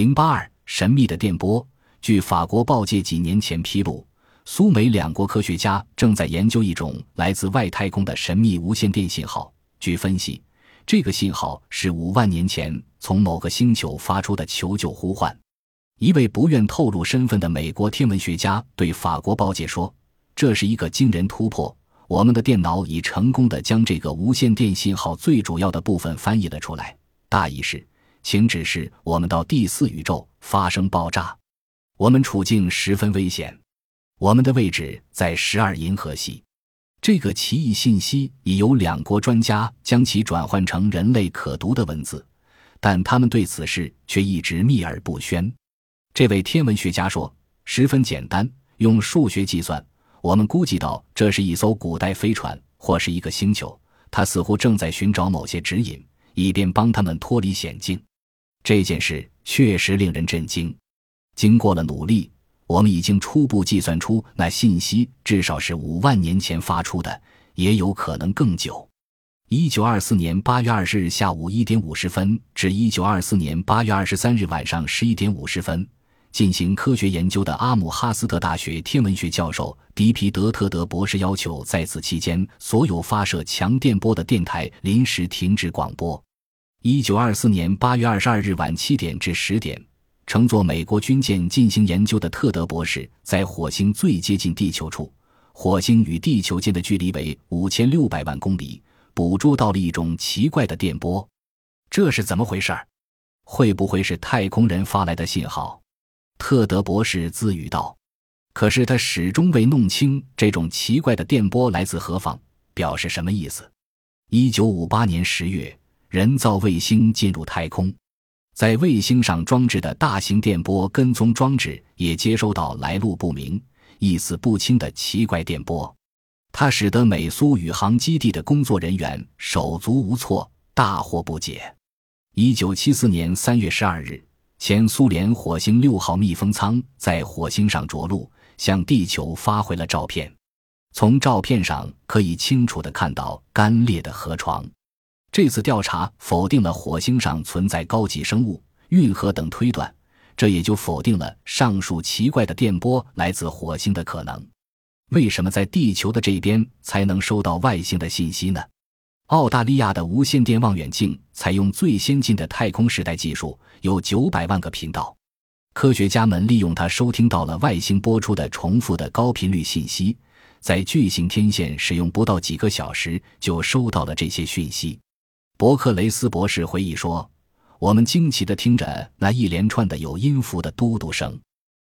零八二神秘的电波。据法国报界几年前披露，苏美两国科学家正在研究一种来自外太空的神秘无线电信号。据分析，这个信号是五万年前从某个星球发出的求救呼唤。一位不愿透露身份的美国天文学家对法国报界说：“这是一个惊人突破，我们的电脑已成功地将这个无线电信号最主要的部分翻译了出来。大意是，请指示我们到第四宇宙发生爆炸。我们处境十分危险，我们的位置在十二银河系。”这个奇异信息已由两国专家将其转换成人类可读的文字，但他们对此事却一直秘而不宣。这位天文学家说：“十分简单，用数学计算，我们估计到这是一艘古代飞船或是一个星球。它似乎正在寻找某些指引，以便帮他们脱离险境。这件事确实令人震惊。经过了努力，我们已经初步计算出那信息至少是五万年前发出的，也有可能更久。”一九二四年八月二十日下午一点五十分至一九二四年八月二十三日晚上十一点五十分。进行科学研究的阿姆哈斯特大学天文学教授迪皮德特德博士要求，在此期间所有发射强电波的电台临时停止广播。一九二四年八月二十二日晚七点至十点，乘坐美国军舰进行研究的特德博士在火星最接近地球处，火星与地球间的距离为五千六百万公里，捕捉到了一种奇怪的电波。这是怎么回事？会不会是太空人发来的信号？特德博士自语道：“可是他始终未弄清这种奇怪的电波来自何方，表示什么意思。”一九五八年十月，人造卫星进入太空，在卫星上装置的大型电波跟踪装置也接收到来路不明、意思不清的奇怪电波，它使得美苏宇航基地的工作人员手足无措，大惑不解。一九七四年三月十二日。前苏联火星六号密封舱在火星上着陆，向地球发回了照片。从照片上可以清楚地看到干裂的河床。这次调查否定了火星上存在高级生物、运河等推断，这也就否定了上述奇怪的电波来自火星的可能。为什么在地球的这边才能收到外星的信息呢？澳大利亚的无线电望远镜采用最先进的太空时代技术，有九百万个频道。科学家们利用它收听到了外星播出的重复的高频率信息，在巨型天线使用不到几个小时就收到了这些讯息。伯克雷斯博士回忆说：“我们惊奇地听着那一连串的有音符的嘟嘟声，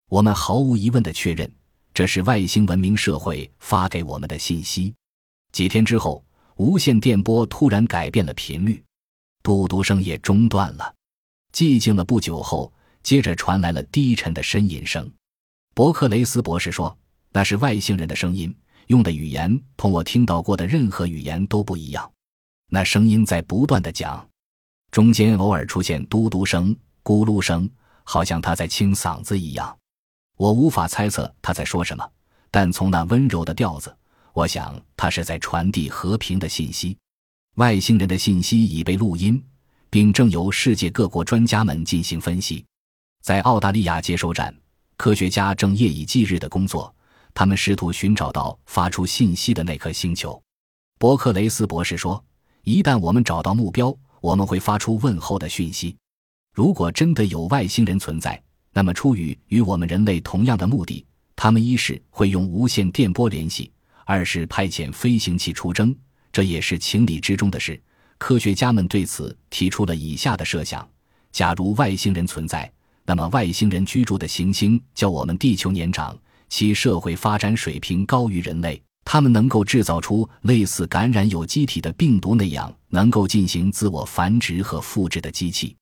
我们毫无疑问地确认这是外星文明社会发给我们的信息。”几天之后。无线电波突然改变了频率，嘟嘟声也中断了。寂静了不久后，接着传来了低沉的呻吟声。伯克雷斯博士说：“那是外星人的声音，用的语言同我听到过的任何语言都不一样。那声音在不断的讲，中间偶尔出现嘟嘟声、咕噜声，好像他在清嗓子一样。我无法猜测他在说什么，但从那温柔的调子。”我想，他是在传递和平的信息。外星人的信息已被录音，并正由世界各国专家们进行分析。在澳大利亚接收站，科学家正夜以继日的工作，他们试图寻找到发出信息的那颗星球。伯克雷斯博士说：“一旦我们找到目标，我们会发出问候的讯息。如果真的有外星人存在，那么出于与我们人类同样的目的，他们一是会用无线电波联系。”二是派遣飞行器出征，这也是情理之中的事。科学家们对此提出了以下的设想：假如外星人存在，那么外星人居住的行星较我们地球年长，其社会发展水平高于人类，他们能够制造出类似感染有机体的病毒那样能够进行自我繁殖和复制的机器。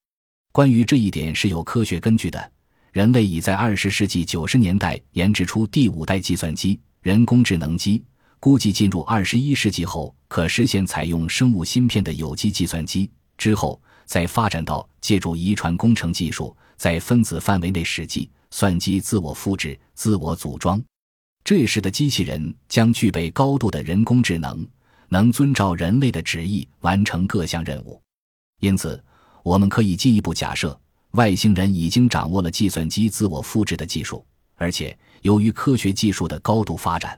关于这一点是有科学根据的。人类已在二十世纪九十年代研制出第五代计算机——人工智能机。估计进入二十一世纪后，可实现采用生物芯片的有机计算机。之后，再发展到借助遗传工程技术，在分子范围内使计算机自我复制、自我组装。这时的机器人将具备高度的人工智能，能遵照人类的旨意完成各项任务。因此，我们可以进一步假设，外星人已经掌握了计算机自我复制的技术，而且由于科学技术的高度发展，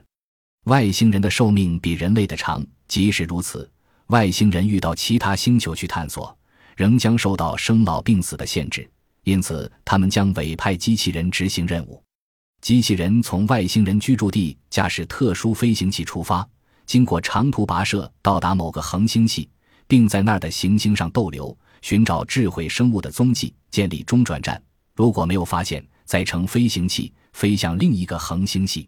外星人的寿命比人类的长。即使如此，外星人遇到其他星球去探索，仍将受到生老病死的限制。因此，他们将委派机器人执行任务。机器人从外星人居住地驾驶特殊飞行器出发，经过长途跋涉，到达某个恒星系，并在那儿的行星上逗留，寻找智慧生物的踪迹，建立中转站。如果没有发现，再乘飞行器飞向另一个恒星系。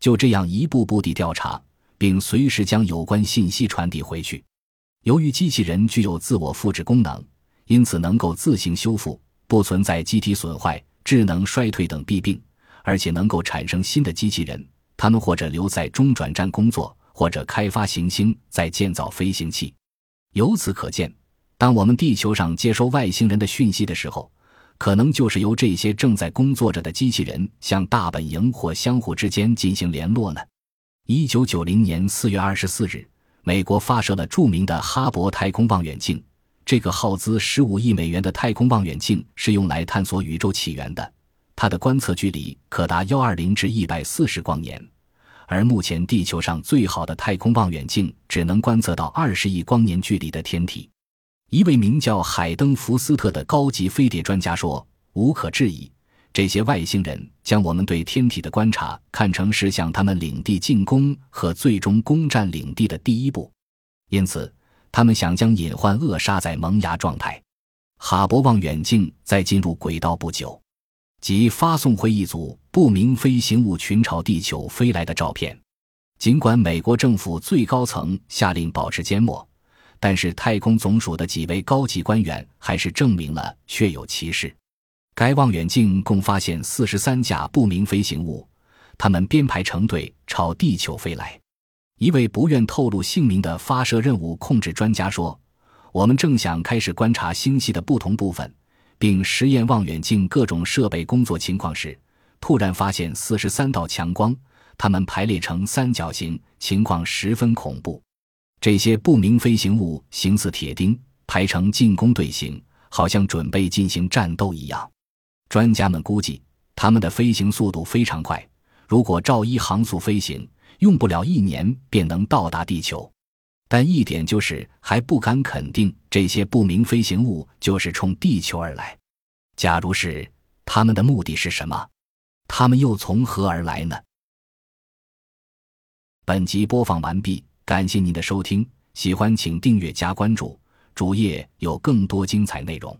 就这样一步步地调查，并随时将有关信息传递回去。由于机器人具有自我复制功能，因此能够自行修复。不存在机体损坏、智能衰退等弊病，而且能够产生新的机器人。他们或者留在中转站工作，或者开发行星，再建造飞行器。由此可见，当我们地球上接收外星人的讯息的时候，可能就是由这些正在工作着的机器人向大本营或相互之间进行联络呢。一九九零年四月二十四日，美国发射了著名的哈勃太空望远镜。这个耗资十五亿美元的太空望远镜是用来探索宇宙起源的，它的观测距离可达幺二零至一百四十光年，而目前地球上最好的太空望远镜只能观测到二十亿光年距离的天体。一位名叫海登·福斯特的高级飞碟专家说：“无可置疑，这些外星人将我们对天体的观察看成是向他们领地进攻和最终攻占领地的第一步，因此。”他们想将隐患扼杀在萌芽状态。哈勃望远镜在进入轨道不久，即发送回一组不明飞行物群朝地球飞来的照片。尽管美国政府最高层下令保持缄默，但是太空总署的几位高级官员还是证明了确有其事。该望远镜共发现四十三架不明飞行物，它们编排成队朝地球飞来。一位不愿透露姓名的发射任务控制专家说：“我们正想开始观察星系的不同部分，并实验望远镜各种设备工作情况时，突然发现四十三道强光，它们排列成三角形，情况十分恐怖。这些不明飞行物形似铁钉，排成进攻队形，好像准备进行战斗一样。专家们估计，它们的飞行速度非常快，如果照一航速飞行。”用不了一年便能到达地球，但一点就是还不敢肯定这些不明飞行物就是冲地球而来。假如是，他们的目的是什么？他们又从何而来呢？本集播放完毕，感谢您的收听，喜欢请订阅加关注，主页有更多精彩内容。